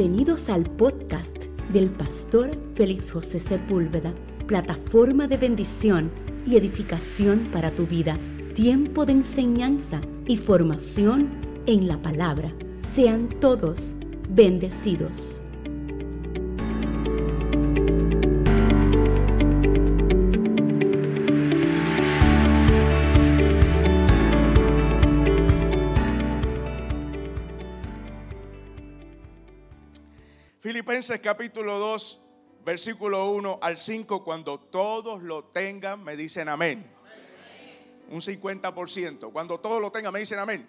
Bienvenidos al podcast del pastor Félix José Sepúlveda, plataforma de bendición y edificación para tu vida, tiempo de enseñanza y formación en la palabra. Sean todos bendecidos. Filipenses capítulo 2, versículo 1 al 5, cuando todos lo tengan, me dicen amén. Un 50%. Cuando todos lo tengan, me dicen amén.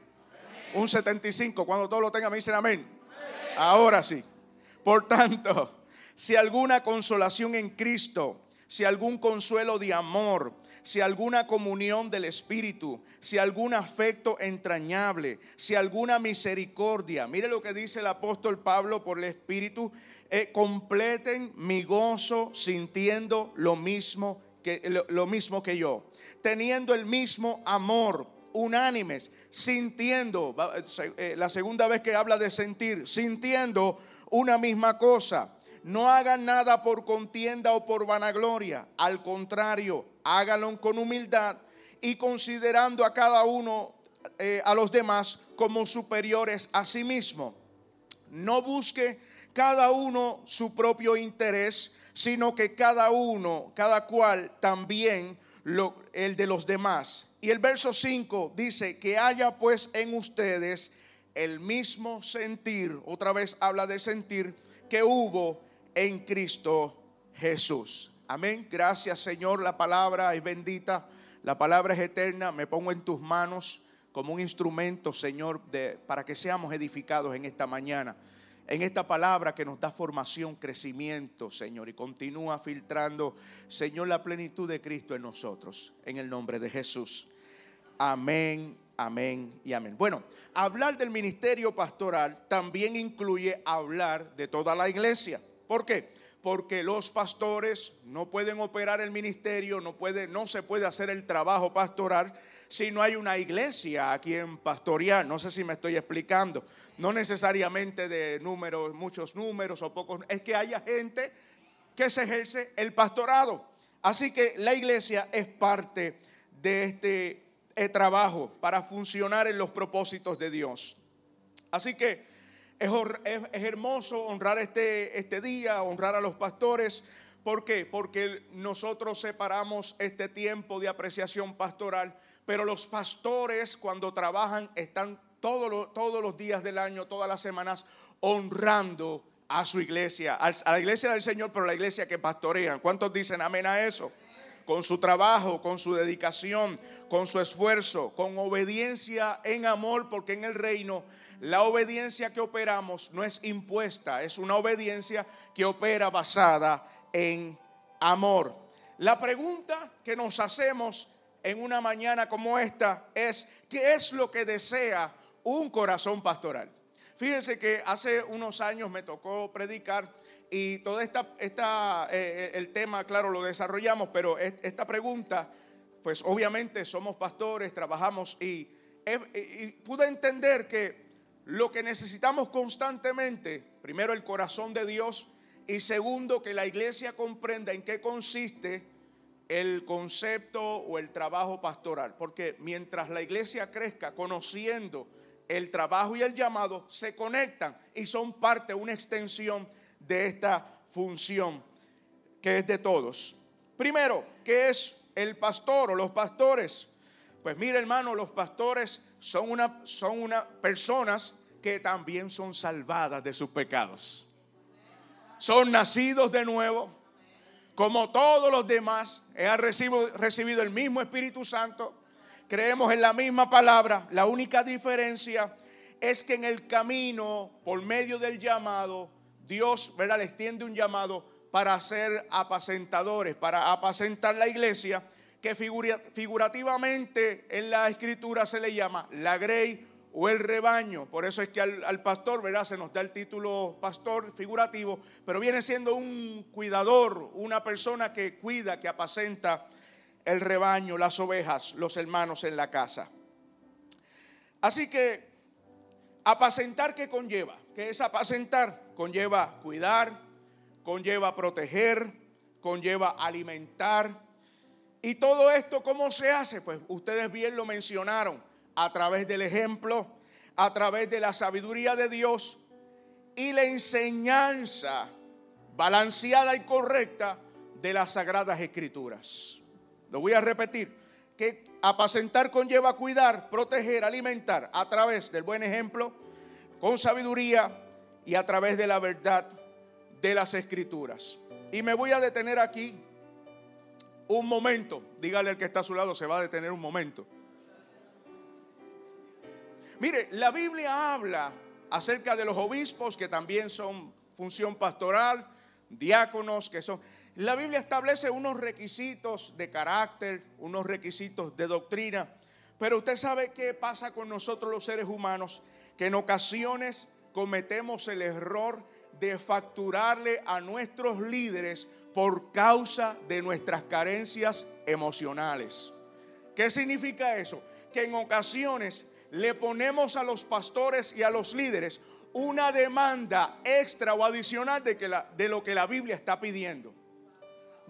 Un 75%. Cuando todos lo tengan, me dicen amén. Ahora sí. Por tanto, si alguna consolación en Cristo, si algún consuelo de amor, si alguna comunión del Espíritu, si algún afecto entrañable, si alguna misericordia. Mire lo que dice el apóstol Pablo por el Espíritu. Eh, completen mi gozo sintiendo lo mismo que, lo mismo que yo, teniendo el mismo amor unánimes, sintiendo, eh, la segunda vez que habla de sentir, sintiendo una misma cosa no hagan nada por contienda o por vanagloria. Al contrario, háganlo con humildad y considerando a cada uno, eh, a los demás, como superiores a sí mismo. No busque cada uno su propio interés, sino que cada uno, cada cual también lo, el de los demás. Y el verso 5 dice que haya pues en ustedes el mismo sentir, otra vez habla de sentir, que hubo en Cristo Jesús. Amén. Gracias Señor. La palabra es bendita. La palabra es eterna. Me pongo en tus manos como un instrumento, Señor, de, para que seamos edificados en esta mañana. En esta palabra que nos da formación, crecimiento, Señor, y continúa filtrando, Señor, la plenitud de Cristo en nosotros. En el nombre de Jesús. Amén, amén y amén. Bueno, hablar del ministerio pastoral también incluye hablar de toda la iglesia. ¿Por qué? Porque los pastores no pueden operar el ministerio, no, puede, no se puede hacer el trabajo pastoral si no hay una iglesia a quien pastorear. No sé si me estoy explicando. No necesariamente de números, muchos números o pocos. Es que haya gente que se ejerce el pastorado. Así que la iglesia es parte de este eh, trabajo para funcionar en los propósitos de Dios. Así que es, hermoso honrar este, este día, honrar a los pastores. ¿Por qué? Porque nosotros separamos este tiempo de apreciación pastoral, pero los pastores cuando trabajan están todos los, todos los días del año, todas las semanas, honrando a su iglesia, a la iglesia del Señor, pero la iglesia que pastorean. ¿Cuántos dicen amén a eso? Con su trabajo, con su dedicación, con su esfuerzo, con obediencia en amor, porque en el reino la obediencia que operamos no es impuesta, es una obediencia que opera basada en amor. La pregunta que nos hacemos en una mañana como esta es, ¿qué es lo que desea un corazón pastoral? Fíjense que hace unos años me tocó predicar y todo esta, esta eh, el tema, claro, lo desarrollamos, pero esta pregunta, pues obviamente somos pastores, trabajamos y, y pude entender que lo que necesitamos constantemente, primero el corazón de Dios y segundo que la iglesia comprenda en qué consiste el concepto o el trabajo pastoral. Porque mientras la iglesia crezca conociendo el trabajo y el llamado, se conectan y son parte, una extensión de esta función que es de todos. Primero, ¿qué es el pastor o los pastores? Pues mire hermano, los pastores son una, son una personas que también son salvadas de sus pecados. Son nacidos de nuevo, como todos los demás, han recibido, recibido el mismo Espíritu Santo, creemos en la misma palabra, la única diferencia es que en el camino, por medio del llamado, Dios ¿verdad? les tiende un llamado para ser apacentadores, para apacentar la iglesia, que figurativamente en la escritura se le llama la grey o el rebaño. Por eso es que al, pastor, ¿verdad? Se nos da el título pastor figurativo, pero viene siendo un cuidador, una persona que cuida, que apacenta el rebaño, las ovejas, los hermanos en la casa. Así que, apacentar, ¿qué conlleva? ¿Qué es apacentar? conlleva cuidar, conlleva proteger, conlleva alimentar. Y todo esto, ¿cómo se hace? Pues ustedes bien lo mencionaron, a través del ejemplo, a través de la sabiduría de Dios y la enseñanza balanceada y correcta de las sagradas escrituras. Lo voy a repetir, que apacentar conlleva cuidar, proteger, alimentar a través del buen ejemplo, con sabiduría y a través de la verdad de las escrituras. Y me voy a detener aquí un momento. Dígale al que está a su lado, se va a detener un momento. Mire, la Biblia habla acerca de los obispos que también son función pastoral, diáconos que son... La Biblia establece unos requisitos de carácter, unos requisitos de doctrina, pero usted sabe qué pasa con nosotros los seres humanos, que en ocasiones cometemos el error de facturarle a nuestros líderes por causa de nuestras carencias emocionales. ¿Qué significa eso? Que en ocasiones le ponemos a los pastores y a los líderes una demanda extra o adicional de, de lo que la Biblia está pidiendo.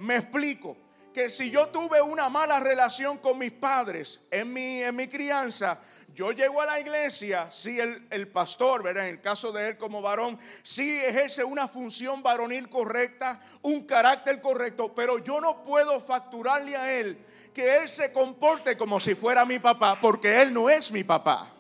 Me explico que si yo tuve una mala relación con mis padres en mi, en mi crianza, yo llego a la iglesia, si el, el, pastor, ¿verdad? en el caso de él como varón, sí ejerce una función varonil correcta, un carácter correcto, pero yo no puedo facturarle a él que él se comporte como si fuera mi papá, porque él no es mi papá.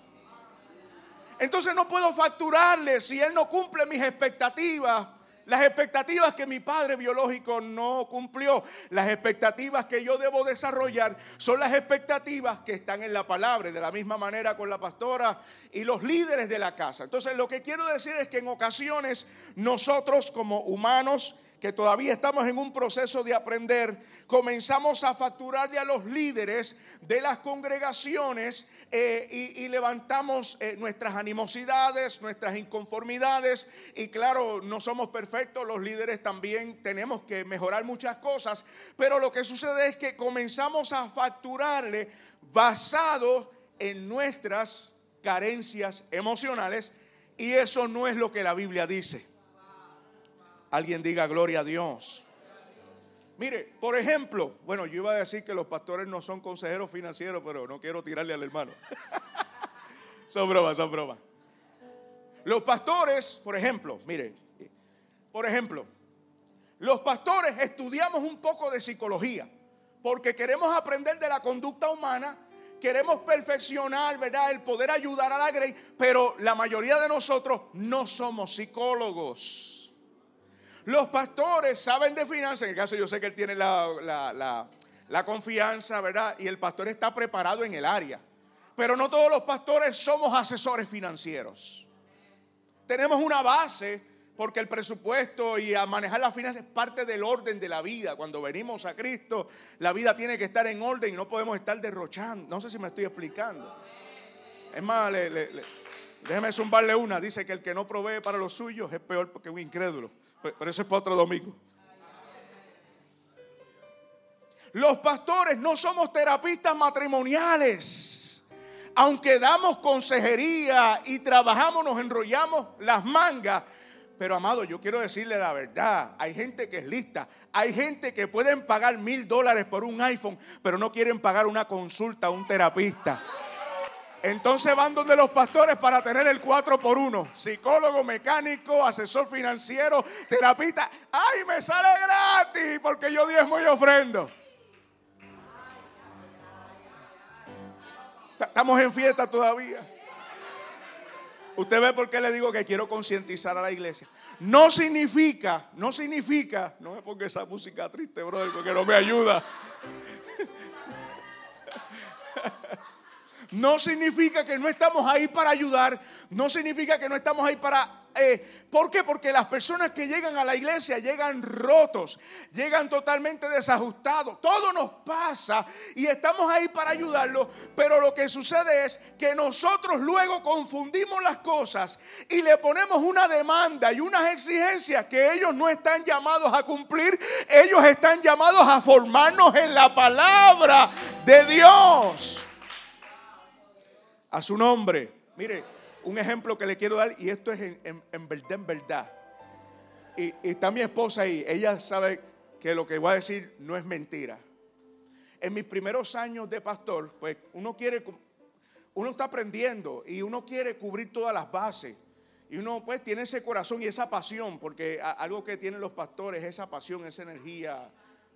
Entonces no puedo facturarle si él no cumple mis expectativas las expectativas que mi padre biológico no cumplió, las expectativas que yo debo desarrollar, son las expectativas que están en la palabra, de la misma manera con la pastora y los líderes de la casa. Entonces lo que quiero decir es que en ocasiones nosotros como humanos, que todavía estamos en un proceso de aprender, comenzamos a facturarle a los líderes de las congregaciones eh, y, levantamos eh, nuestras animosidades, nuestras inconformidades. Y claro, no somos perfectos, los líderes también tenemos que mejorar muchas cosas, pero lo que sucede es que comenzamos a facturarle basado en nuestras carencias emocionales y eso no es lo que la Biblia dice. Alguien diga gloria a Dios. Mire, por ejemplo, bueno, yo iba a decir que los pastores no son consejeros financieros, pero no quiero tirarle al hermano. son bromas, son bromas. Los pastores, por ejemplo, mire, por ejemplo, los pastores estudiamos un poco de psicología porque queremos aprender de la conducta humana, queremos perfeccionar, ¿verdad? El poder ayudar a la grey, pero la mayoría de nosotros no somos psicólogos. Los pastores saben de finanzas, en el caso yo sé que él tiene la, confianza, ¿verdad? Y el pastor está preparado en el área. Pero no todos los pastores somos asesores financieros. Tenemos una base porque el presupuesto y a manejar las finanzas es parte del orden de la vida. Cuando venimos a Cristo, la vida tiene que estar en orden y no podemos estar derrochando. No sé si me estoy explicando. Es más, déjeme zumbarle una. Dice que el que no provee para los suyos es peor que un incrédulo. Pero eso es para otro domingo. Los pastores no somos terapistas matrimoniales. Aunque damos consejería y trabajamos, nos enrollamos las mangas. Pero amado, yo quiero decirle la verdad. Hay gente que es lista. Hay gente que pueden pagar mil dólares por un iPhone, pero no quieren pagar una consulta a un terapista. Entonces van donde los pastores para tener el 4 por 1. Psicólogo, mecánico, asesor financiero, terapista. ¡Ay, me sale gratis! Porque yo diezmo y ofrendo. Estamos en fiesta todavía. Usted ve por qué le digo que quiero concientizar a la iglesia. No significa, no significa, no me ponga esa música triste, brother, porque no me ayuda. No significa que no estamos ahí para ayudar, no significa que no estamos ahí para... Eh, ¿Por qué? Porque las personas que llegan a la iglesia llegan rotos, llegan totalmente desajustados. Todo nos pasa y estamos ahí para ayudarlos, pero lo que sucede es que nosotros luego confundimos las cosas y le ponemos una demanda y unas exigencias que ellos no están llamados a cumplir, ellos están llamados a formarnos en la palabra de Dios a su nombre. Mire, un ejemplo que le quiero dar, y esto es en, verdad, en verdad. Y, está mi esposa ahí. Ella sabe que lo que voy a decir no es mentira. En mis primeros años de pastor, pues uno quiere, uno está aprendiendo y uno quiere cubrir todas las bases. Y uno pues tiene ese corazón y esa pasión, porque algo que tienen los pastores, esa pasión, esa energía,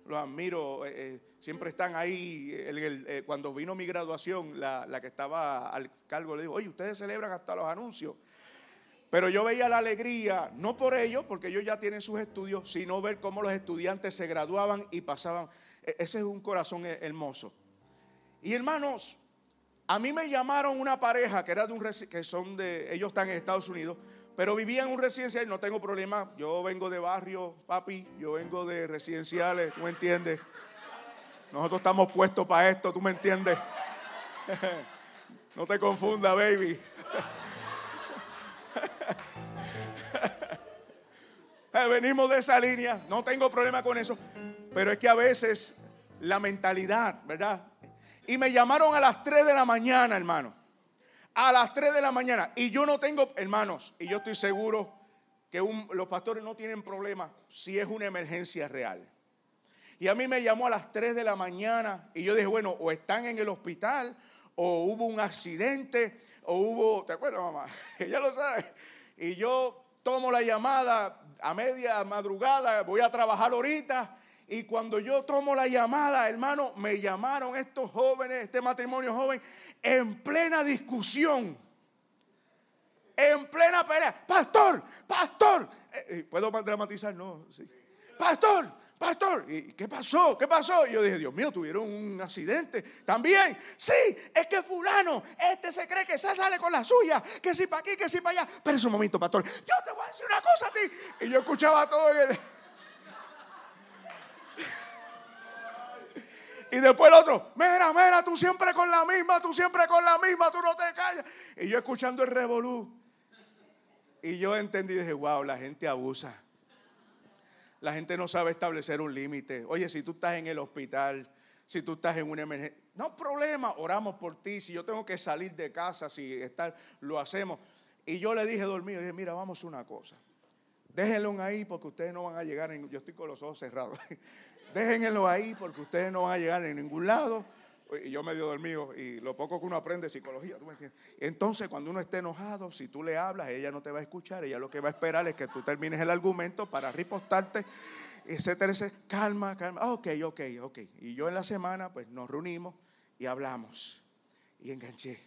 los admiro, eh, eh, siempre están ahí. Eh, cuando vino mi graduación, la, la, que estaba al cargo le dijo, oye, ustedes celebran hasta los anuncios. Pero yo veía la alegría, no por ellos, porque ellos ya tienen sus estudios, sino ver cómo los estudiantes se graduaban y pasaban. E, ese es un corazón hermoso. Y hermanos, a mí me llamaron una pareja que era de un que son de ellos están en Estados Unidos, pero vivían en un residencial, no tengo problema. Yo vengo de barrio, papi, yo vengo de residenciales, tú me entiendes. Nosotros estamos puestos para esto, tú me entiendes. no te confunda, baby. Venimos de esa línea, no tengo problema con eso, pero es que a veces la mentalidad, ¿verdad? Y me llamaron a las 3 de la mañana, hermano. A las 3 de la mañana. Y yo no tengo, hermanos, y yo estoy seguro que los pastores no tienen problema si es una emergencia real. Y a mí me llamó a las 3 de la mañana y yo dije, bueno, o están en el hospital, o hubo un accidente, o hubo, ¿te acuerdas, mamá? Ella lo sabe. Y yo tomo la llamada a media madrugada, voy a trabajar ahorita. Y cuando yo tomo la llamada, hermano, me llamaron estos jóvenes, este matrimonio joven, en plena discusión. En plena pelea. Pastor, pastor. Eh, eh, ¿Puedo dramatizar? No, sí. Pastor, pastor, ¿y qué pasó? ¿Qué pasó? Y yo dije, Dios mío, tuvieron un accidente. También, sí, es que fulano, este se cree que sale con la suya, que si para aquí, que si para allá. Pero es un momento, pastor, yo te voy a decir una cosa a ti. Y yo escuchaba todo en el... Y después el otro, mira, mira, tú siempre con la misma, tú siempre con la misma, tú no te callas. Y yo escuchando el revolú. Y yo entendí y dije, wow, la gente abusa. La gente no sabe establecer un límite. Oye, si tú estás en el hospital, si tú estás en una emergencia, no problema, oramos por ti. Si yo tengo que salir de casa, si estar, lo hacemos. Y yo le dije dormido, dije, mira, vamos una cosa. Déjenlo ahí porque ustedes no van a llegar en, yo estoy con los ojos cerrados. Déjenlo ahí porque ustedes no van a llegar en ningún lado y yo medio dormido, y lo poco que uno aprende de psicología, ¿tú me entiendes? Entonces, cuando uno esté enojado, si tú le hablas, ella no te va a escuchar, ella lo que va a esperar es que tú termines el argumento para ripostarte, etcétera, etcétera. Calma, calma. Ah, ok, ok, ok. Y yo en la semana, pues nos reunimos y hablamos. Y enganché.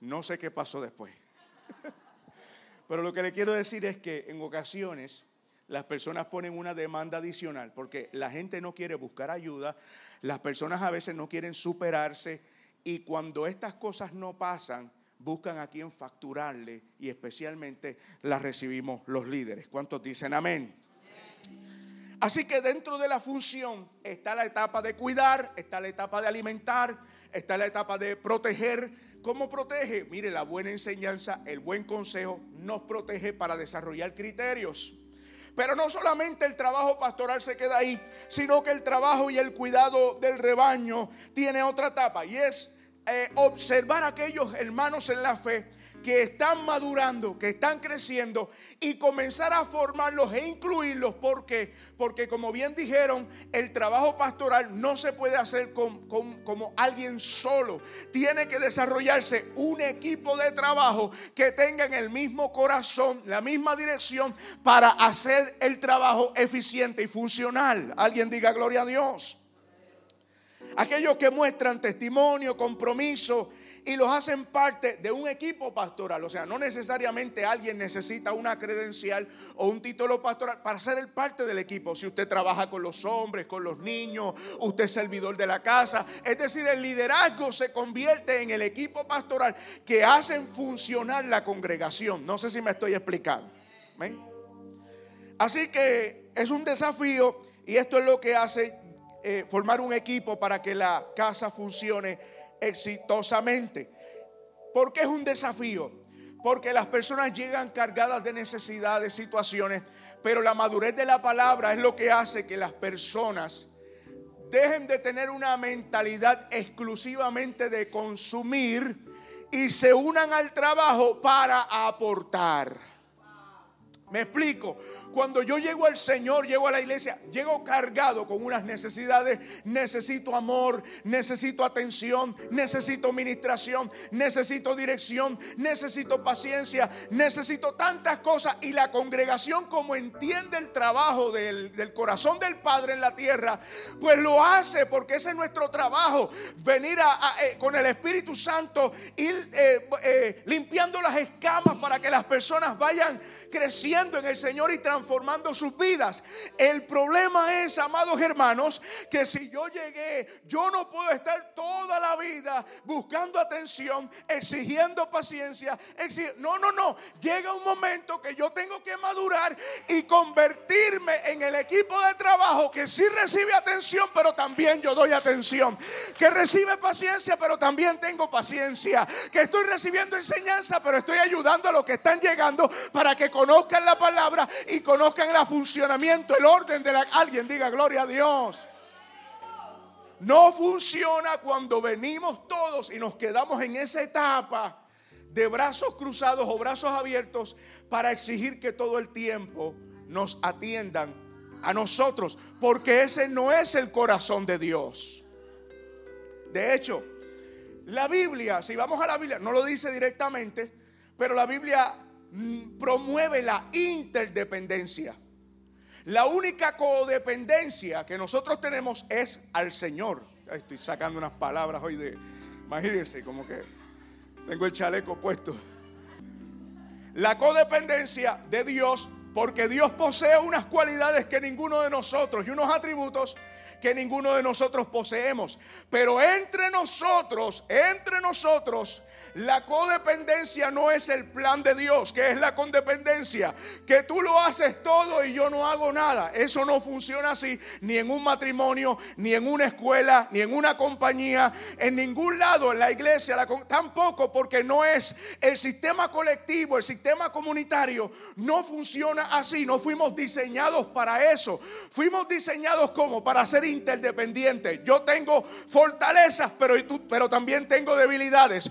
No sé qué pasó después. Pero lo que le quiero decir es que en ocasiones las personas ponen una demanda adicional porque la gente no quiere buscar ayuda, las personas a veces no quieren superarse y cuando estas cosas no pasan, buscan a quien facturarle y especialmente las recibimos los líderes. ¿Cuántos dicen amén? Así que dentro de la función está la etapa de cuidar, está la etapa de alimentar, está la etapa de proteger. ¿Cómo protege? Mire, la buena enseñanza, el buen consejo nos protege para desarrollar criterios. Pero no solamente el trabajo pastoral se queda ahí, sino que el trabajo y el cuidado del rebaño tiene otra etapa y es eh, observar a aquellos hermanos en la fe que están madurando, que están creciendo y comenzar a formarlos e incluirlos. ¿Por qué? Porque como bien dijeron, el trabajo pastoral no se puede hacer como alguien solo. Tiene que desarrollarse un equipo de trabajo que tengan el mismo corazón, la misma dirección para hacer el trabajo eficiente y funcional. Alguien diga gloria a Dios. Aquellos que muestran testimonio, compromiso y los hacen parte de un equipo pastoral. O sea, no necesariamente alguien necesita una credencial o un título pastoral para ser el parte del equipo. Si usted trabaja con los hombres, con los niños, usted es servidor de la casa. Es decir, el liderazgo se convierte en el equipo pastoral que hacen funcionar la congregación. No sé si me estoy explicando. Así que es un desafío y esto es lo que hace eh, formar un equipo para que la casa funcione exitosamente. ¿Por qué es un desafío? Porque las personas llegan cargadas de necesidades, situaciones, pero la madurez de la palabra es lo que hace que las personas dejen de tener una mentalidad exclusivamente de consumir y se unan al trabajo para aportar. Me explico. Cuando yo llego al Señor, llego a la iglesia, llego cargado con unas necesidades. Necesito amor, necesito atención, necesito ministración, necesito dirección, necesito paciencia, necesito tantas cosas. Y la congregación, como entiende el trabajo del, corazón del Padre en la tierra, pues lo hace porque ese es nuestro trabajo. Venir eh, con el Espíritu Santo, ir eh, eh, limpiando las escamas para que las personas vayan creciendo en el Señor y transformando sus vidas. El problema es, amados hermanos, que si yo llegué, yo no puedo estar toda la vida buscando atención, exigiendo paciencia. no, no, no. Llega un momento que yo tengo que madurar y convertirme en el equipo de trabajo que sí recibe atención, pero también yo doy atención. Que recibe paciencia, pero también tengo paciencia. Que estoy recibiendo enseñanza, pero estoy ayudando a los que están llegando para que conozcan la palabra y conozcan el funcionamiento, el orden de la... Alguien diga gloria a Dios. No funciona cuando venimos todos y nos quedamos en esa etapa de brazos cruzados o brazos abiertos para exigir que todo el tiempo nos atiendan a nosotros, porque ese no es el corazón de Dios. De hecho, la Biblia, si vamos a la Biblia, no lo dice directamente, pero la Biblia promueve la interdependencia. La única codependencia que nosotros tenemos es al Señor. Estoy sacando unas palabras hoy de, imagínense, como que tengo el chaleco puesto. La codependencia de Dios, porque Dios posee unas cualidades que ninguno de nosotros y unos atributos que ninguno de nosotros poseemos. Pero entre nosotros, entre nosotros, la codependencia no es el plan de Dios, que es la codependencia, que tú lo haces todo y yo no hago nada. Eso no funciona así, ni en un matrimonio, ni en una escuela, ni en una compañía, en ningún lado, en la iglesia, tampoco, porque no es el sistema colectivo, el sistema comunitario, no funciona así. No fuimos diseñados para eso. Fuimos diseñados como para ser interdependientes. Yo tengo fortalezas, pero, pero también tengo debilidades.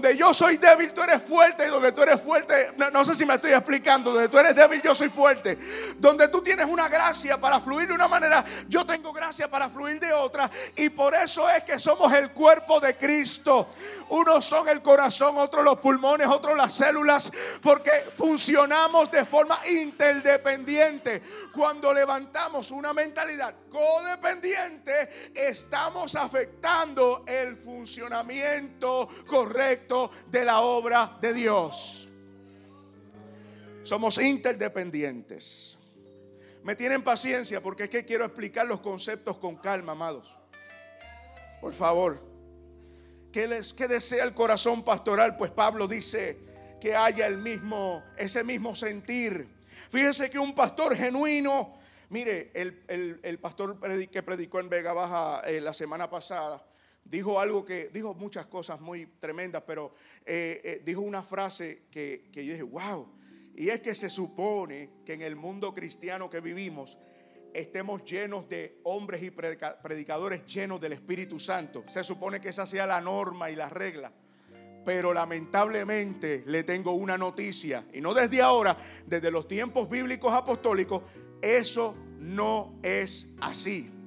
Donde yo soy débil, tú eres fuerte. Y donde tú eres fuerte, no, sé si me estoy explicando. Donde tú eres débil, yo soy fuerte. Donde tú tienes una gracia para fluir de una manera, yo tengo gracia para fluir de otra. Y por eso es que somos el cuerpo de Cristo. Unos son el corazón, otros los pulmones, otros las células. Porque funcionamos de forma interdependiente. Cuando levantamos una mentalidad codependiente, estamos afectando el funcionamiento correcto de la obra de Dios. Somos interdependientes. Me tienen paciencia porque es que quiero explicar los conceptos con calma, amados. Por favor. ¿Qué, les, qué desea el corazón pastoral? Pues Pablo dice que haya el mismo, ese mismo sentir. Fíjese que un pastor genuino, mire, el, pastor que predicó en Vega Baja eh, la semana pasada, dijo algo que, dijo muchas cosas muy tremendas, pero eh, eh, dijo una frase que, que yo dije, wow, y es que se supone que en el mundo cristiano que vivimos estemos llenos de hombres y predicadores llenos del Espíritu Santo. Se supone que esa sea la norma y la regla. Pero lamentablemente le tengo una noticia, y no desde ahora, desde los tiempos bíblicos apostólicos, eso no es así.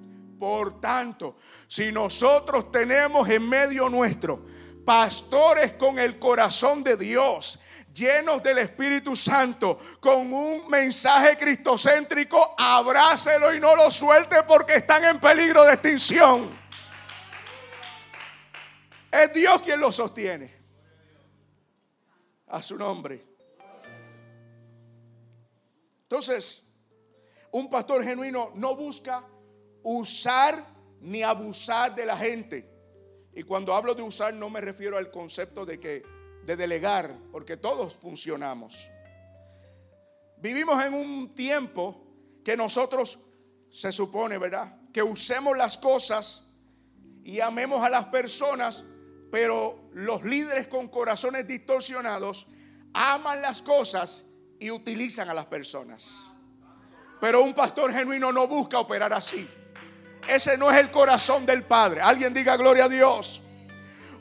Por tanto, si nosotros tenemos en medio nuestro pastores con el corazón de Dios, llenos del Espíritu Santo, con un mensaje cristocéntrico, abrácelo y no lo suelte porque están en peligro de extinción. Es Dios quien lo sostiene. A su nombre. Entonces, un pastor genuino no busca usar ni abusar de la gente. Y cuando hablo de usar no me refiero al concepto de que de delegar, porque todos funcionamos. Vivimos en un tiempo que nosotros se supone, ¿verdad? Que usemos las cosas y amemos a las personas, pero los líderes con corazones distorsionados aman las cosas y utilizan a las personas. Pero un pastor genuino no busca operar así. Ese no es el corazón del Padre. Alguien diga gloria a Dios.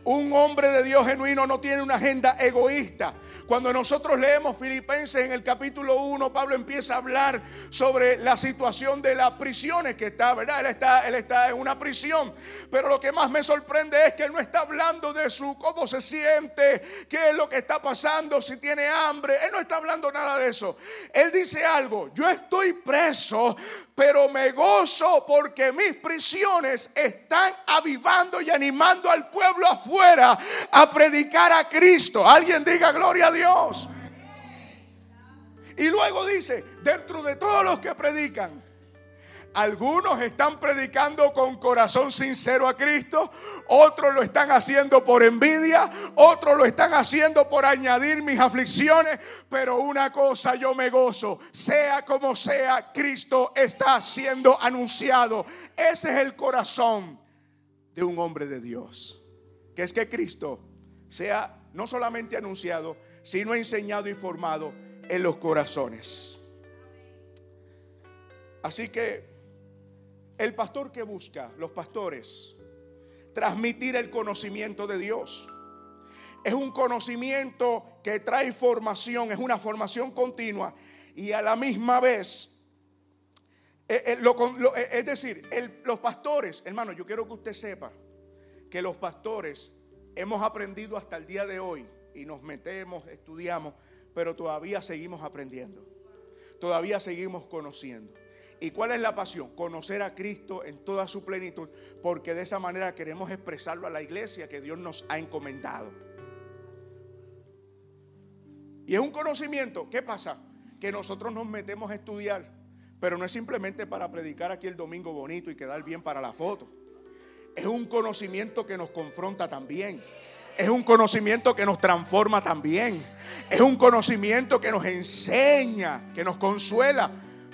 Un hombre de Dios genuino no tiene una agenda egoísta. Cuando nosotros leemos Filipenses en el capítulo 1, Pablo empieza a hablar sobre la situación de las prisiones que está, ¿verdad? Él está, él está en una prisión. Pero lo que más me sorprende es que él no está hablando de su cómo se siente, qué es lo que está pasando, si tiene hambre. Él no está hablando nada de eso. Él dice algo, yo estoy preso, pero me gozo porque mis prisiones están avivando y animando al pueblo afuera a predicar a Cristo. Alguien diga gloria a Dios. Y luego dice, dentro de todos los que predican, algunos están predicando con corazón sincero a Cristo, otros lo están haciendo por envidia, otros lo están haciendo por añadir mis aflicciones, pero una cosa yo me gozo, sea como sea, Cristo está siendo anunciado. Ese es el corazón de un hombre de Dios, que es que Cristo sea no solamente anunciado, sino enseñado y formado en los corazones. Así que el pastor que busca, los pastores, transmitir el conocimiento de Dios. Es un conocimiento que trae formación, es una formación continua y a la misma vez, eh, eh, eh, es decir, los pastores, hermano, yo quiero que usted sepa que los pastores hemos aprendido hasta el día de hoy y nos metemos, estudiamos, pero todavía seguimos aprendiendo, todavía seguimos conociendo. ¿Y cuál es la pasión? Conocer a Cristo en toda su plenitud, porque de esa manera queremos expresarlo a la iglesia que Dios nos ha encomendado. Y es un conocimiento, ¿qué pasa? Que nosotros nos metemos a estudiar, pero no es simplemente para predicar aquí el domingo bonito y quedar bien para la foto. Es un conocimiento que nos confronta también. Es un conocimiento que nos transforma también. Es un conocimiento que nos enseña, que nos consuela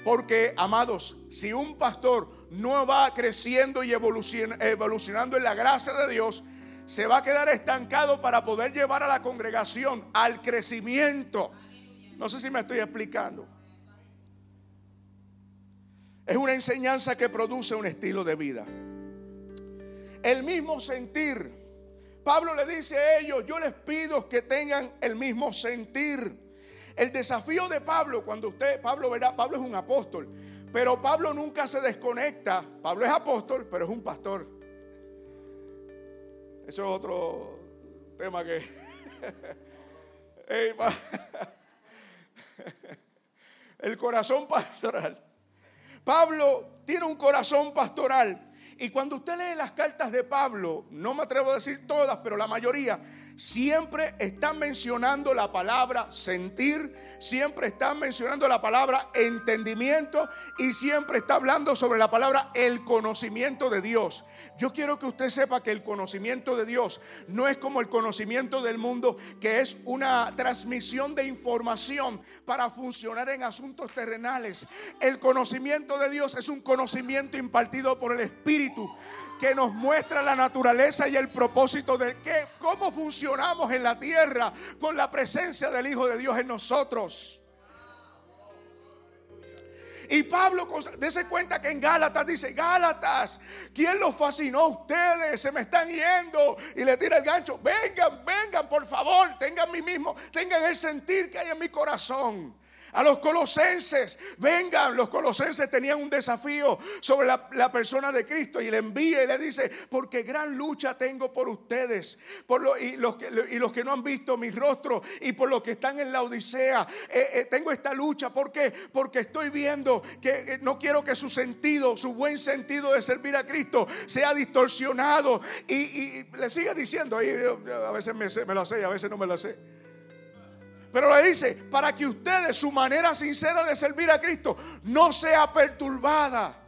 porque, amados, si un pastor no va creciendo y evolucionando en la gracia de Dios, se va a quedar estancado para poder llevar a la congregación al crecimiento. No sé si me estoy explicando. Es una enseñanza que produce un estilo de vida. El mismo sentir. Pablo le dice a ellos, yo les pido que tengan el mismo sentir. El desafío de Pablo, cuando usted, Pablo verá, Pablo es un apóstol, pero Pablo nunca se desconecta. Pablo es apóstol, pero es un pastor. Eso es otro tema que... el corazón pastoral. Pablo tiene un corazón pastoral. Y cuando usted lee las cartas de Pablo, no me atrevo a decir todas, pero la mayoría, siempre están mencionando la palabra sentir, siempre están mencionando la palabra entendimiento y siempre está hablando sobre la palabra el conocimiento de Dios. Yo quiero que usted sepa que el conocimiento de Dios no es como el conocimiento del mundo, que es una transmisión de información para funcionar en asuntos terrenales. El conocimiento de Dios es un conocimiento impartido por el Espíritu que nos muestra la naturaleza y el propósito de que, cómo funcionamos en la tierra con la presencia del Hijo de Dios en nosotros. Y Pablo, dése cuenta que en Gálatas dice, Gálatas, ¿quién los fascinó ustedes? Se me están yendo. Y le tira el gancho, vengan, vengan, por favor, tengan mi mismo, tengan el sentir que hay en mi corazón. A los colosenses, vengan, los colosenses tenían un desafío sobre la, persona de Cristo y le envía y le dice, porque gran lucha tengo por ustedes por y, los que, y, los que, no han visto mi rostro y por los que están en la Odisea. Eh, eh, tengo esta lucha, ¿por Porque estoy viendo que eh, no quiero que su sentido, su buen sentido de servir a Cristo sea distorsionado. Y, le sigue diciendo, a veces me, me lo sé, a veces no me lo sé. Pero le dice, para que ustedes, su manera sincera de servir a Cristo, no sea perturbada.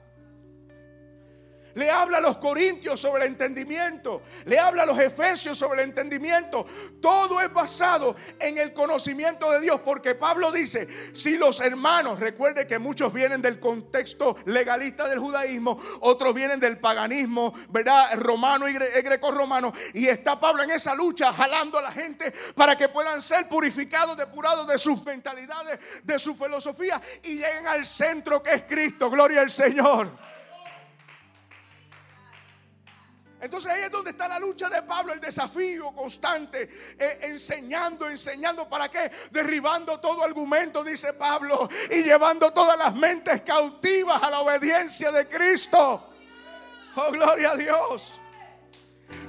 Le habla a los corintios sobre el entendimiento. Le habla a los efesios sobre el entendimiento. Todo es basado en el conocimiento de Dios. Porque Pablo dice, si los hermanos, recuerde que muchos vienen del contexto legalista del judaísmo, otros vienen del paganismo, ¿verdad? Romano y greco-romano. Y está Pablo en esa lucha jalando a la gente para que puedan ser purificados, depurados de sus mentalidades, de su filosofía y lleguen al centro que es Cristo. Gloria al Señor. Entonces ahí es donde está la lucha de Pablo, el desafío constante, eh, enseñando, enseñando para qué, derribando todo argumento, dice Pablo, y llevando todas las mentes cautivas a la obediencia de Cristo. Oh, gloria a Dios.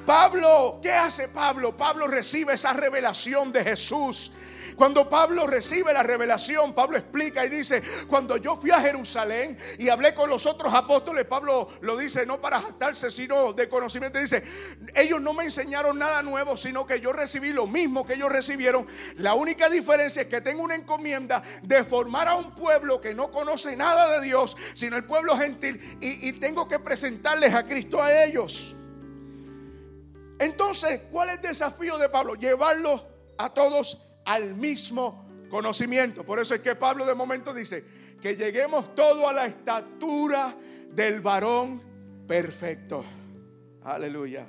Pablo, ¿qué hace Pablo? Pablo recibe esa revelación de Jesús cuando Pablo recibe la revelación, Pablo explica y dice, cuando yo fui a Jerusalén y hablé con los otros apóstoles, Pablo lo dice no para jactarse, sino de conocimiento, dice, ellos no me enseñaron nada nuevo, sino que yo recibí lo mismo que ellos recibieron. La única diferencia es que tengo una encomienda de formar a un pueblo que no conoce nada de Dios, sino el pueblo gentil, y, y tengo que presentarles a Cristo a ellos. Entonces, ¿cuál es el desafío de Pablo? Llevarlos a todos al mismo conocimiento. Por eso es que Pablo de momento dice que lleguemos todo a la estatura del varón perfecto. Aleluya.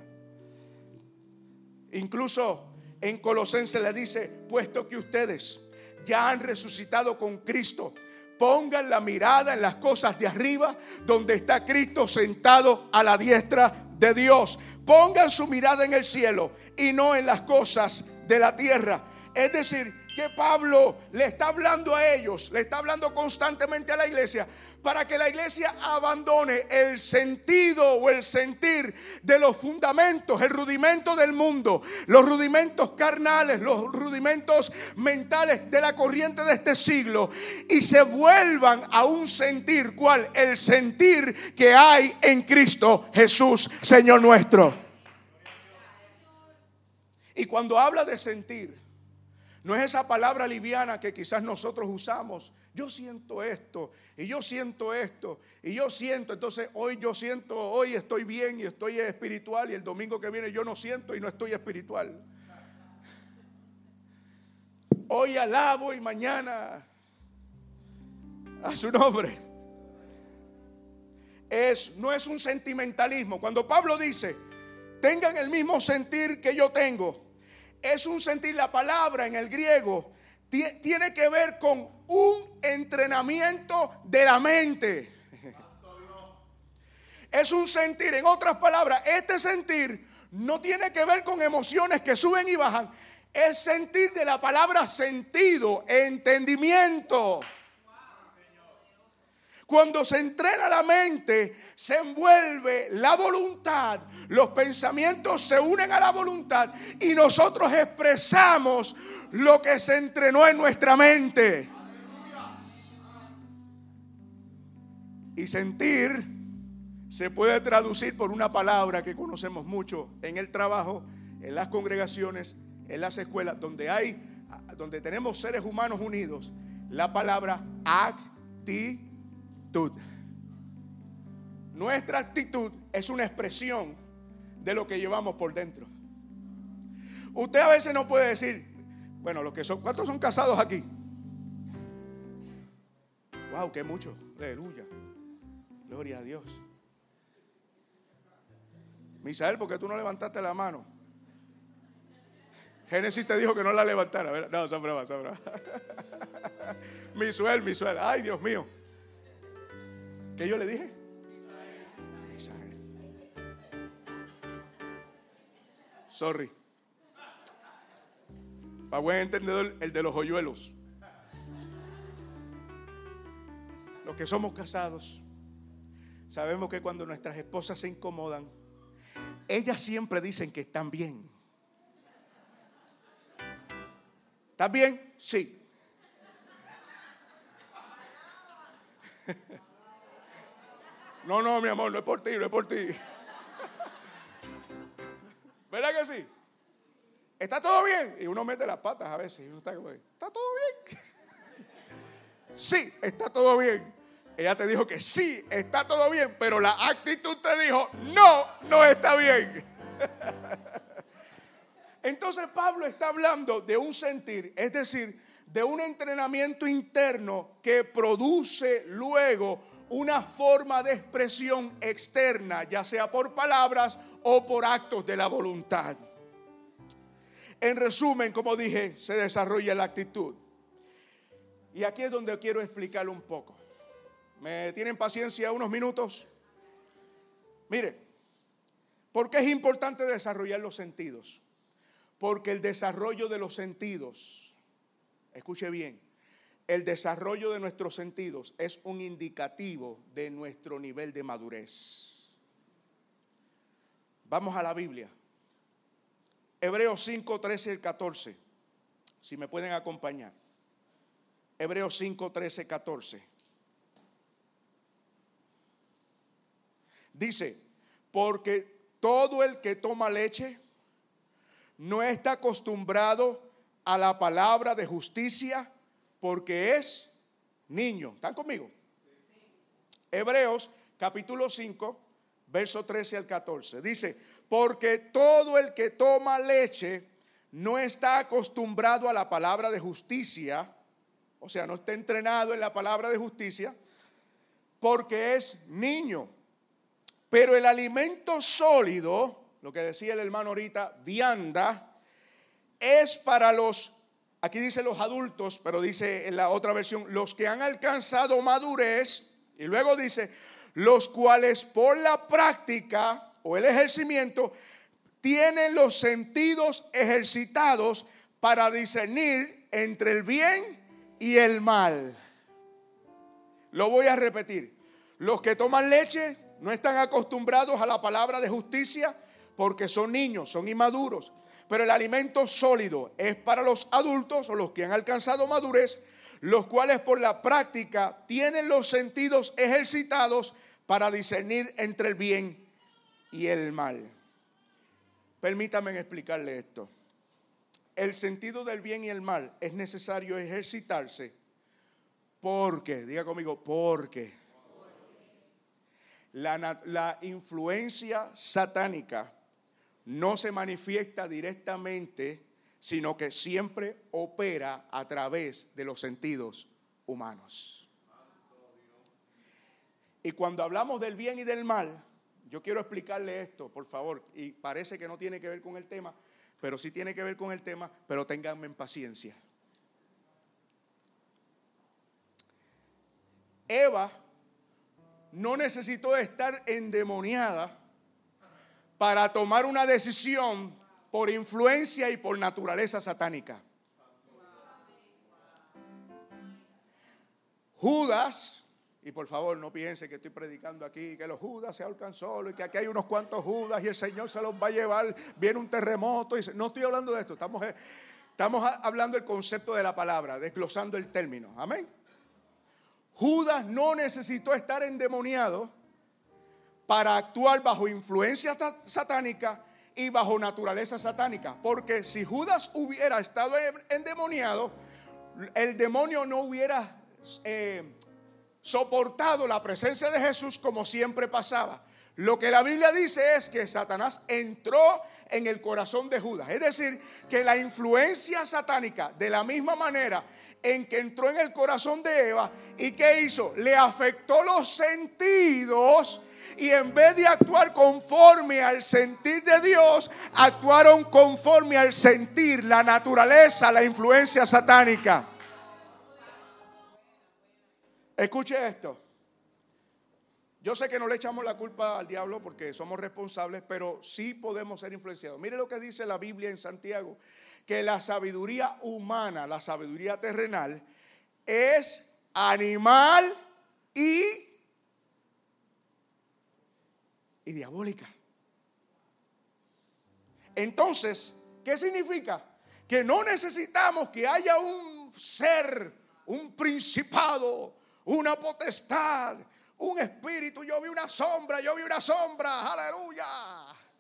Incluso en Colosenses le dice, puesto que ustedes ya han resucitado con Cristo, pongan la mirada en las cosas de arriba, donde está Cristo sentado a la diestra de Dios. Pongan su mirada en el cielo y no en las cosas de la tierra. Es decir, que Pablo le está hablando a ellos, le está hablando constantemente a la iglesia, para que la iglesia abandone el sentido o el sentir de los fundamentos, el rudimento del mundo, los rudimentos carnales, los rudimentos mentales de la corriente de este siglo, y se vuelvan a un sentir, ¿cuál? El sentir que hay en Cristo Jesús, Señor nuestro. Y cuando habla de sentir, no es esa palabra liviana que quizás nosotros usamos. Yo siento esto, y yo siento esto, y yo siento. Entonces hoy yo siento, hoy estoy bien y estoy espiritual, y el domingo que viene yo no siento y no estoy espiritual. Hoy alabo y mañana a su nombre. Es, no es un sentimentalismo. Cuando Pablo dice, tengan el mismo sentir que yo tengo, es un sentir, la palabra en el griego tiene que ver con un entrenamiento de la mente. Es un sentir, en otras palabras, este sentir no tiene que ver con emociones que suben y bajan, es sentir de la palabra sentido, entendimiento. Cuando se entrena la mente, se envuelve la voluntad, los pensamientos se unen a la voluntad y nosotros expresamos lo que se entrenó en nuestra mente. Y sentir se puede traducir por una palabra que conocemos mucho en el trabajo, en las congregaciones, en las escuelas, donde hay, donde tenemos seres humanos unidos, la palabra actitud. Nuestra actitud es una expresión de lo que llevamos por dentro. Usted a veces no puede decir, bueno, los que son, ¿cuántos son casados aquí? Wow, que mucho. Aleluya. Gloria a Dios. Misael, ¿por qué tú no levantaste la mano? Génesis te dijo que no la levantara. No, son bromas, son bromas. Misuel, Misuel. Ay, Dios mío. ¿Qué yo le dije? Sorry. Para buen entendedor, el de los hoyuelos. Los que somos casados, sabemos que cuando nuestras esposas se incomodan, ellas siempre dicen que están bien. ¿Están bien? Sí. No, no, mi amor, no es por ti, no es por ti. ¿Verdad que sí? ¿Está todo bien? Y uno mete las patas a veces. Y uno está como, ¿está todo bien? sí, está todo bien. Ella te dijo que sí, está todo bien, pero la actitud te dijo, no, no está bien. Entonces Pablo está hablando de un sentir, es decir, de un entrenamiento interno que produce luego una forma de expresión externa, ya sea por palabras o por actos de la voluntad. En resumen, como dije, se desarrolla la actitud. Y aquí es donde quiero explicarlo un poco. ¿Me tienen paciencia unos minutos? Mire, ¿Por qué es importante desarrollar los sentidos? Porque el desarrollo de los sentidos, escuche bien, el desarrollo de nuestros sentidos es un indicativo de nuestro nivel de madurez. Vamos a la Biblia. Hebreos 5, 13 y 14. Si me pueden acompañar. Hebreos 5, 13, 14. Dice, porque todo el que toma leche no está acostumbrado a la palabra de justicia porque es niño. ¿Están conmigo? Hebreos capítulo 5, verso 13 al 14. Dice, porque todo el que toma leche no está acostumbrado a la palabra de justicia, o sea, no está entrenado en la palabra de justicia, porque es niño. Pero el alimento sólido, lo que decía el hermano ahorita, vianda, es para los Aquí dice los adultos, pero dice en la otra versión, los que han alcanzado madurez. Y luego dice, los cuales por la práctica o el ejercimiento tienen los sentidos ejercitados para discernir entre el bien y el mal. Lo voy a repetir. Los que toman leche no están acostumbrados a la palabra de justicia porque son niños, son inmaduros. Pero el alimento sólido es para los adultos o los que han alcanzado madurez, los cuales por la práctica tienen los sentidos ejercitados para discernir entre el bien y el mal. Permítame explicarle esto. El sentido del bien y el mal es necesario ejercitarse porque, diga conmigo, porque la, la influencia satánica no se manifiesta directamente, sino que siempre opera a través de los sentidos humanos. Y cuando hablamos del bien y del mal, yo quiero explicarle esto, por favor, y parece que no tiene que ver con el tema, pero sí tiene que ver con el tema, pero ténganme en paciencia. Eva no necesitó estar endemoniada para tomar una decisión por influencia y por naturaleza satánica. Judas, y por favor no piense que estoy predicando aquí, que los Judas se solos y que aquí hay unos cuantos Judas y el Señor se los va a llevar, viene un terremoto. Y no estoy hablando de esto, estamos, estamos hablando del concepto de la palabra, desglosando el término. Amén. Judas no necesitó estar endemoniado para actuar bajo influencia satánica y bajo naturaleza satánica. Porque si Judas hubiera estado endemoniado, el demonio no hubiera eh, soportado la presencia de Jesús como siempre pasaba. Lo que la Biblia dice es que Satanás entró en el corazón de Judas. Es decir, que la influencia satánica, de la misma manera en que entró en el corazón de Eva, ¿y qué hizo? Le afectó los sentidos y en vez de actuar conforme al sentir de Dios, actuaron conforme al sentir, la naturaleza, la influencia satánica. Escuche esto. Yo sé que no le echamos la culpa al diablo porque somos responsables, pero sí podemos ser influenciados. Mire lo que dice la Biblia en Santiago, que la sabiduría humana, la sabiduría terrenal, es animal y y diabólica. Entonces, ¿qué significa? Que no necesitamos que haya un ser, un principado, una potestad, un espíritu. Yo vi una sombra, yo vi una sombra, aleluya.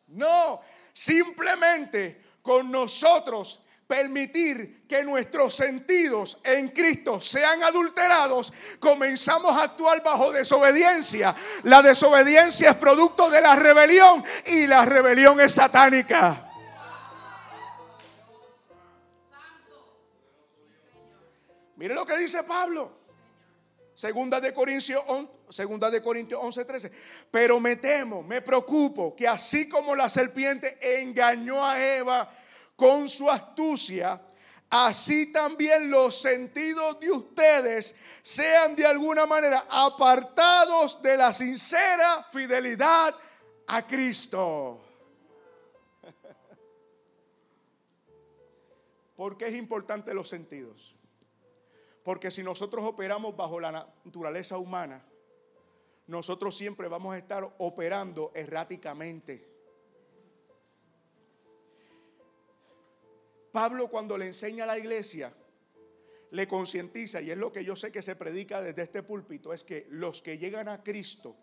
No, simplemente con nosotros permitir que nuestros sentidos en Cristo sean adulterados, comenzamos a actuar bajo desobediencia. La desobediencia es producto de la rebelión y la rebelión es satánica. Mire lo que dice Pablo. Segunda de Corintios, segunda de Corintios 11, 13. Pero me temo, me preocupo que así como la serpiente engañó a Eva con su astucia, así también los sentidos de ustedes sean de alguna manera apartados de la sincera fidelidad a Cristo. ¿Por qué es importante los sentidos? Porque si nosotros operamos bajo la naturaleza humana, nosotros siempre vamos a estar operando erráticamente. Pablo cuando le enseña a la iglesia, le concientiza, y es lo que yo sé que se predica desde este púlpito, es que los que llegan a Cristo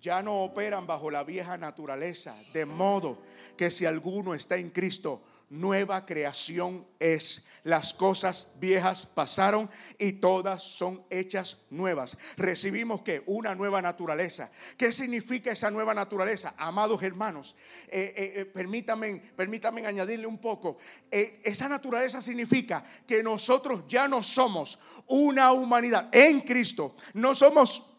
ya no operan bajo la vieja naturaleza, de modo que si alguno está en Cristo, nueva creación es. Las cosas viejas pasaron y todas son hechas nuevas. Recibimos que una nueva naturaleza. ¿Qué significa esa nueva naturaleza? Amados hermanos, eh, eh, eh, permítanme, permítanme añadirle un poco. esa naturaleza significa que nosotros ya no somos una humanidad en Cristo. No somos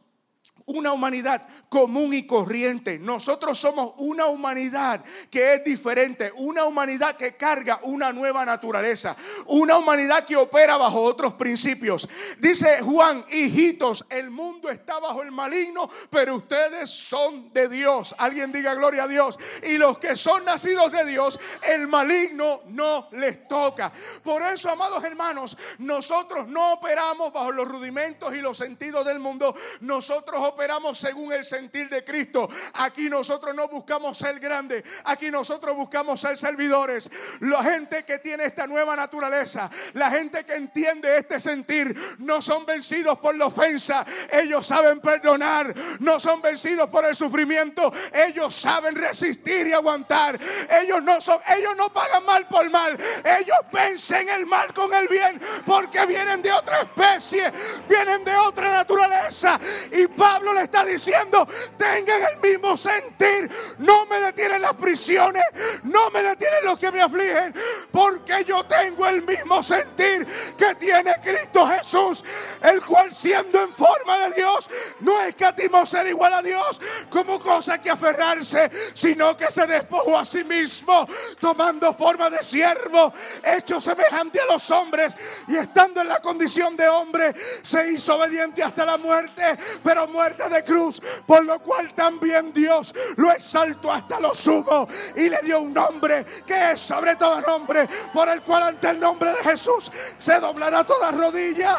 una humanidad común y corriente. Nosotros somos una humanidad que es diferente, una humanidad que carga una nueva naturaleza, una humanidad que opera bajo otros principios. Dice Juan, hijitos, el mundo está bajo el maligno, pero ustedes son de Dios. Alguien diga gloria a Dios. Y los que son nacidos de Dios, el maligno no les toca. Por eso, amados hermanos, nosotros no operamos bajo los rudimentos y los sentidos del mundo. Nosotros operamos según el sentir de Cristo. Aquí nosotros no buscamos ser grandes, aquí nosotros buscamos ser servidores. La gente que tiene esta nueva naturaleza, la gente que entiende este sentir, no son vencidos por la ofensa, ellos saben perdonar, no son vencidos por el sufrimiento, ellos saben resistir y aguantar. Ellos no son, ellos no pagan mal por mal, ellos vencen el mal con el bien porque vienen de otra especie, vienen de otra naturaleza. Y Pablo le está diciendo, tengan el mismo sentir. No me detienen las prisiones, no me detienen los que me afligen, porque yo tengo el mismo sentir que tiene Cristo Jesús, el cual siendo en forma de Dios, no escatimó ser igual a Dios como cosa que aferrarse, sino que se despojó a sí mismo, tomando forma de siervo, hecho semejante a los hombres y estando en la condición de hombre, se hizo obediente hasta la muerte, pero muerte de cruz, por lo cual también Dios lo exaltó hasta lo sumo y le dio un nombre que es sobre todo nombre, por el cual ante el nombre de Jesús se doblará toda rodilla,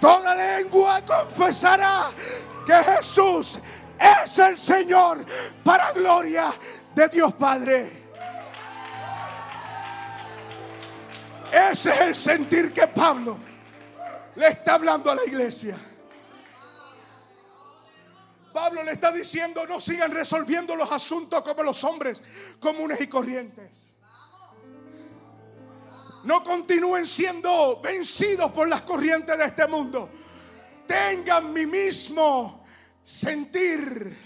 toda lengua confesará que Jesús es el Señor para gloria de Dios Padre. Ese es el sentir que Pablo le está hablando a la iglesia. Pablo le está diciendo, no sigan resolviendo los asuntos como los hombres comunes y corrientes. No continúen siendo vencidos por las corrientes de este mundo. Tengan mi mismo sentir.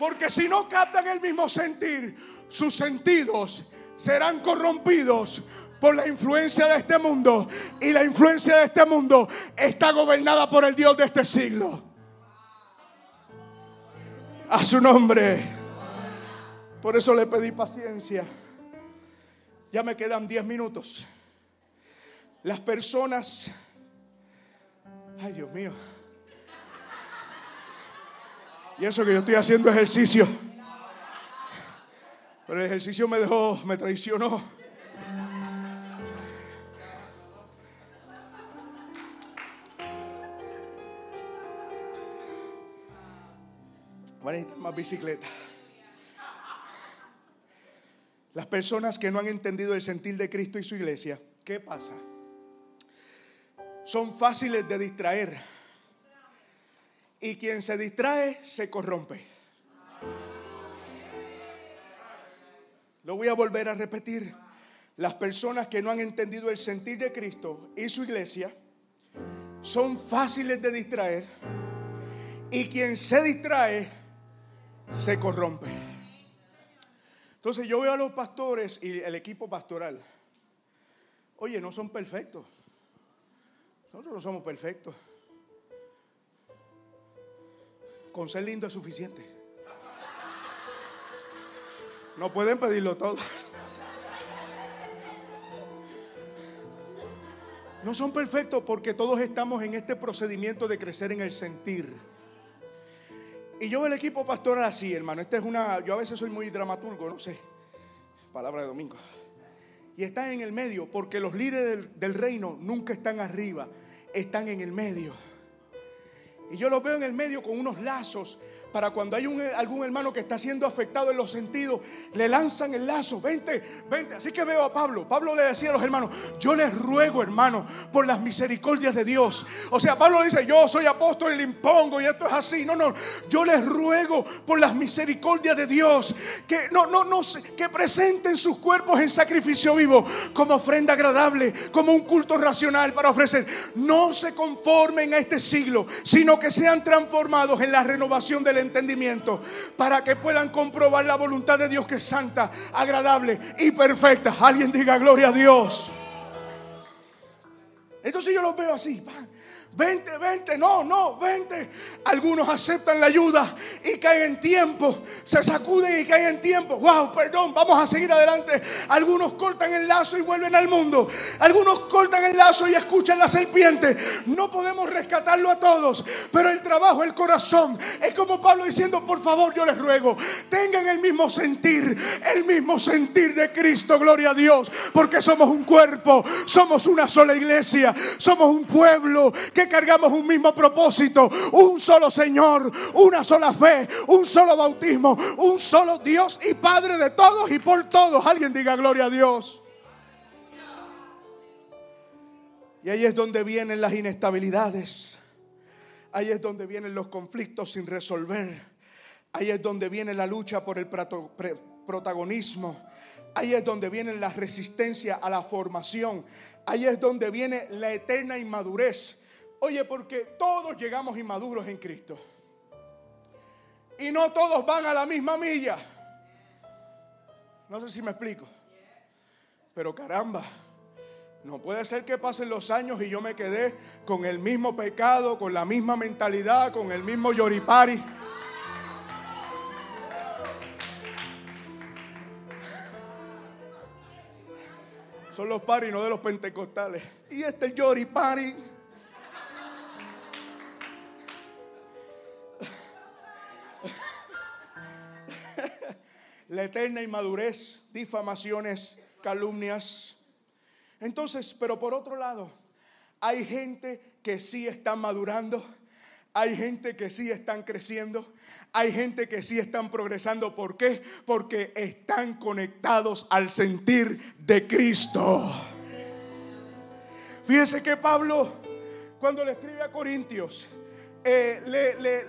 Porque si no captan el mismo sentir, sus sentidos serán corrompidos por la influencia de este mundo. Y la influencia de este mundo está gobernada por el Dios de este siglo. A su nombre. Por eso le pedí paciencia. Ya me quedan 10 minutos. Las personas... Ay, Dios mío. Y eso que yo estoy haciendo ejercicio. Pero el ejercicio me dejó, me traicionó. Más bicicleta. Las personas que no han entendido el sentir de Cristo y su iglesia, ¿qué pasa? Son fáciles de distraer. Y quien se distrae se corrompe. Lo voy a volver a repetir. Las personas que no han entendido el sentir de Cristo y su iglesia son fáciles de distraer. Y quien se distrae se corrompe. Entonces yo veo a los pastores y el equipo pastoral. Oye, no son perfectos. Nosotros no somos perfectos. Con ser lindo es suficiente. No pueden pedirlo todo. No son perfectos porque todos estamos en este procedimiento de crecer en el sentir. Y yo el equipo pastoral así, hermano. Esta es una. Yo a veces soy muy dramaturgo, no sé. Palabra de domingo. Y están en el medio, porque los líderes del, del reino nunca están arriba, están en el medio. Y yo los veo en el medio con unos lazos para cuando hay algún hermano que está siendo afectado en los sentidos, le lanzan el lazo, vente, vente. Así que veo a Pablo. Pablo le decía a los hermanos, yo les ruego, hermano, por las misericordias de Dios. O sea, Pablo dice, yo soy apóstol y le impongo y esto es así. No, no, yo les ruego por las misericordias de Dios que no, no, no, que presenten sus cuerpos en sacrificio vivo como ofrenda agradable, como un culto racional para ofrecer. No se conformen a este siglo, sino que sean transformados en la renovación del entendimiento para que puedan comprobar la voluntad de Dios que es santa, agradable y perfecta. Alguien diga gloria a Dios. Entonces yo los veo así. Vente, vente, no, no, vente. Algunos aceptan la ayuda y caen en tiempo. Se sacuden y caen en tiempo. Wow, perdón, vamos a seguir adelante. Algunos cortan el lazo y vuelven al mundo. Algunos cortan el lazo y escuchan la serpiente. No podemos rescatarlo a todos, pero el trabajo, el corazón, es como Pablo diciendo, por favor, yo les ruego, tengan el mismo sentir, el mismo sentir de Cristo, gloria a Dios, porque somos un cuerpo, somos una sola iglesia, somos un pueblo que cargamos un mismo propósito, un solo Señor, una sola fe, un solo bautismo, un solo Dios y Padre de todos y por todos. Alguien diga gloria a Dios. Y ahí es donde vienen las inestabilidades. Ahí es donde vienen los conflictos sin resolver. Ahí es donde viene la lucha por el protagonismo. Ahí es donde viene la resistencia a la formación. Ahí es donde viene la eterna inmadurez. Oye, porque todos llegamos inmaduros en Cristo. Y no todos van a la misma milla. No sé si me explico. Pero caramba, no puede ser que pasen los años y yo me quedé con el mismo pecado, con la misma mentalidad, con el mismo yoripari. Son los paris, no de los pentecostales. Y este yoripari. La eterna inmadurez, difamaciones, calumnias. Entonces, pero por otro lado, hay gente que sí está madurando. Hay gente que sí están creciendo. Hay gente que sí están progresando. ¿Por qué? Porque están conectados al sentir de Cristo. Fíjese que Pablo, cuando le escribe a Corintios, eh,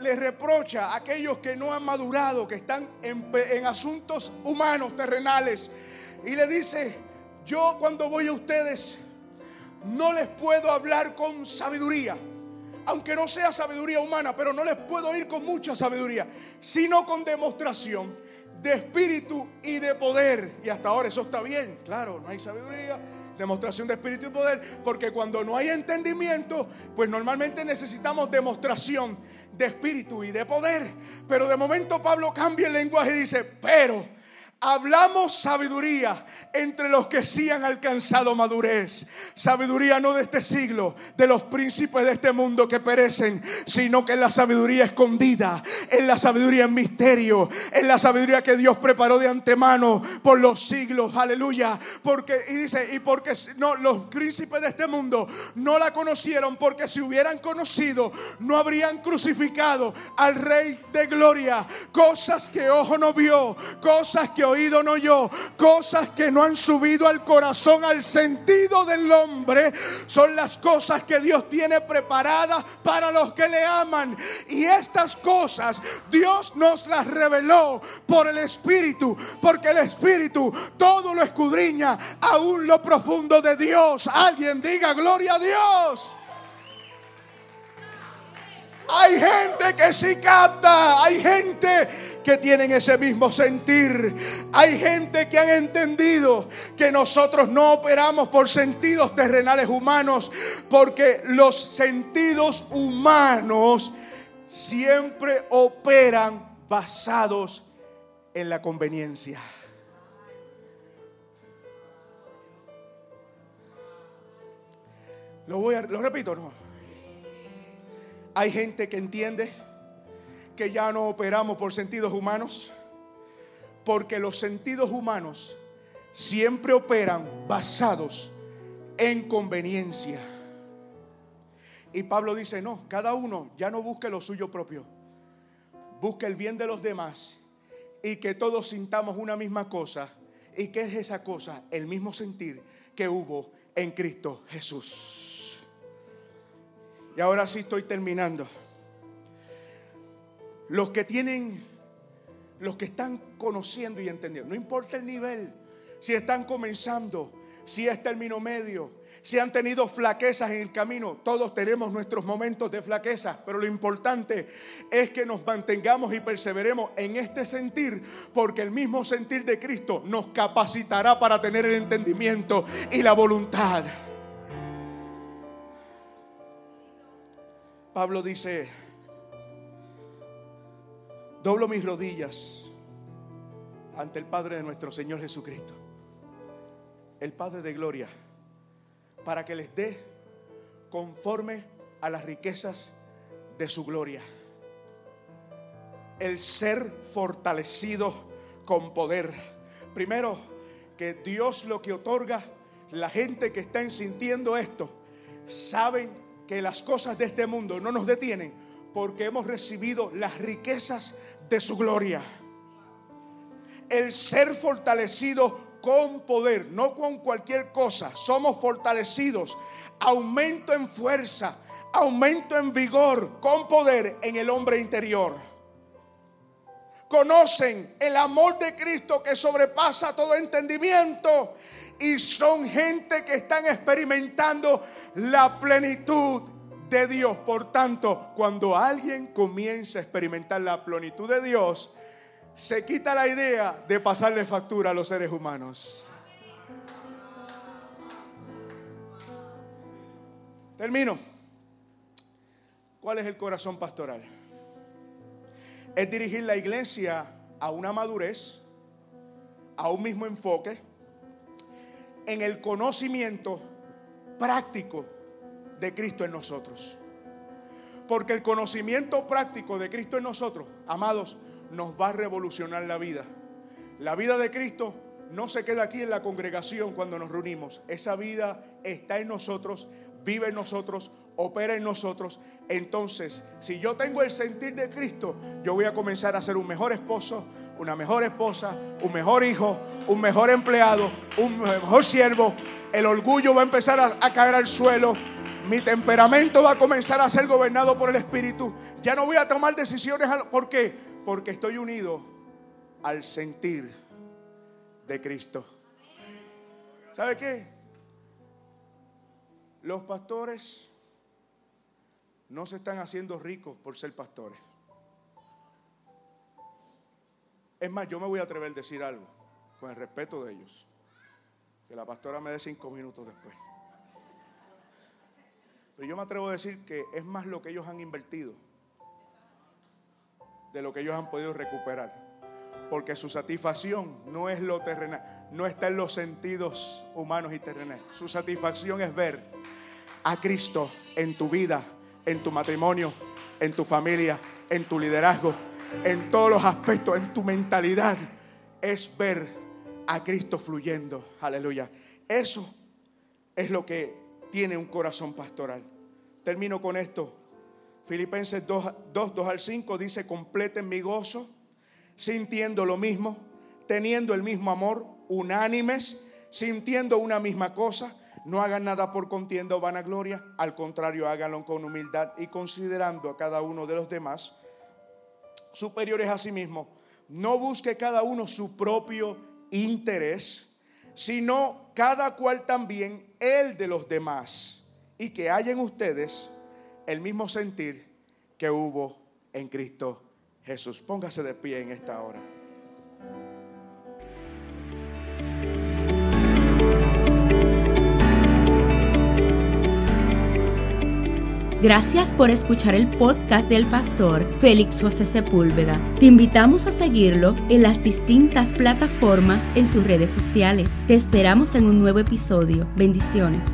le, reprocha a aquellos que no han madurado, que están en, en asuntos humanos, terrenales. Y le dice, yo cuando voy a ustedes no les puedo hablar con sabiduría, aunque no sea sabiduría humana, pero no les puedo ir con mucha sabiduría, sino con demostración de espíritu y de poder. Y hasta ahora eso está bien, claro, no hay sabiduría, demostración de espíritu y poder, porque cuando no hay entendimiento, pues normalmente necesitamos demostración de espíritu y de poder. Pero de momento Pablo cambia el lenguaje y dice, pero Hablamos sabiduría entre los que sí han alcanzado madurez. Sabiduría no de este siglo, de los príncipes de este mundo que perecen, sino que en la sabiduría escondida, en la sabiduría en misterio, en la sabiduría que Dios preparó de antemano por los siglos. Aleluya. Porque, y dice, y porque no, los príncipes de este mundo no la conocieron, porque si hubieran conocido, no habrían crucificado al Rey de Gloria. Cosas que ojo no vio, cosas que oído no yo, cosas que no han subido al corazón, al sentido del hombre, son las cosas que Dios tiene preparadas para los que le aman. Y estas cosas Dios nos las reveló por el Espíritu, porque el Espíritu todo lo escudriña, aún lo profundo de Dios. Alguien diga gloria a Dios. Hay gente que sí capta, hay gente que tienen ese mismo sentir. Hay gente que han entendido que nosotros no operamos por sentidos terrenales humanos, porque los sentidos humanos siempre operan basados en la conveniencia. Lo voy a, lo repito, no. Hay gente que entiende que ya no operamos por sentidos humanos? Porque los sentidos humanos siempre operan basados en conveniencia. Y Pablo dice, no, cada uno ya no busque lo suyo propio, busque el bien de los demás y que todos sintamos una misma cosa. ¿Y qué es esa cosa? El mismo sentir que hubo en Cristo Jesús. Y ahora sí estoy terminando. Los que tienen, los que están conociendo y entendiendo, no importa el nivel, si están comenzando, si es término medio, si han tenido flaquezas en el camino, todos tenemos nuestros momentos de flaqueza, pero lo importante es que nos mantengamos y perseveremos en este sentir, porque el mismo sentir de Cristo nos capacitará para tener el entendimiento y la voluntad. Pablo dice, doblo mis rodillas ante el Padre de nuestro Señor Jesucristo el Padre de Gloria, para que les dé conforme a las riquezas de su gloria. El ser fortalecido con poder. Primero, que Dios lo que otorga, la gente que está sintiendo esto, saben que las cosas de este mundo no nos detienen porque hemos recibido las riquezas de su gloria. El ser fortalecido con poder, no con cualquier cosa. Somos fortalecidos. Aumento en fuerza, aumento en vigor, con poder en el hombre interior. Conocen el amor de Cristo que sobrepasa todo entendimiento y son gente que están experimentando la plenitud de Dios. Por tanto, cuando alguien comienza a experimentar la plenitud de Dios, se quita la idea de pasarle factura a los seres humanos. Termino. ¿Cuál es el corazón pastoral? Es dirigir la iglesia a una madurez, a un mismo enfoque, en el conocimiento práctico de Cristo en nosotros. Porque el conocimiento práctico de Cristo en nosotros, amados, nos va a revolucionar la vida. La vida de Cristo no se queda aquí en la congregación cuando nos reunimos. Esa vida está en nosotros, vive en nosotros, opera en nosotros. Entonces, si yo tengo el sentir de Cristo, yo voy a comenzar a ser un mejor esposo, una mejor esposa, un mejor hijo, un mejor empleado, un mejor siervo. El orgullo va a empezar a, caer al suelo. Mi temperamento va a comenzar a ser gobernado por el Espíritu. Ya no voy a tomar decisiones. ¿Por qué? Porque estoy unido al sentir de Cristo. ¿Sabe qué? Los pastores no se están haciendo ricos por ser pastores. Es más, yo me voy a atrever a decir algo, con el respeto de ellos. Que la pastora me dé cinco minutos después. Pero yo me atrevo a decir que es más lo que ellos han invertido de lo que ellos han podido recuperar. Porque su satisfacción no es lo terrenal, no está en los sentidos humanos y terrenales. Su satisfacción es ver a Cristo en tu vida, en tu matrimonio, en tu familia, en tu liderazgo, en todos los aspectos, en tu mentalidad. Es ver a Cristo fluyendo. Aleluya. Eso es lo que tiene un corazón pastoral. Termino con esto. Filipenses 2, 2, 2 al 5 dice, completen mi gozo, sintiendo lo mismo, teniendo el mismo amor, unánimes, sintiendo una misma cosa. No hagan nada por contienda o vanagloria, al contrario, háganlo con humildad y considerando a cada uno de los demás superiores a sí mismo. No busque cada uno su propio interés, sino cada cual también el de los demás. Y que haya en ustedes el mismo sentir que hubo en Cristo Jesús. Póngase de pie en esta hora. Gracias por escuchar el podcast del pastor Félix José Sepúlveda. Te invitamos a seguirlo en las distintas plataformas en sus redes sociales. Te esperamos en un nuevo episodio. Bendiciones.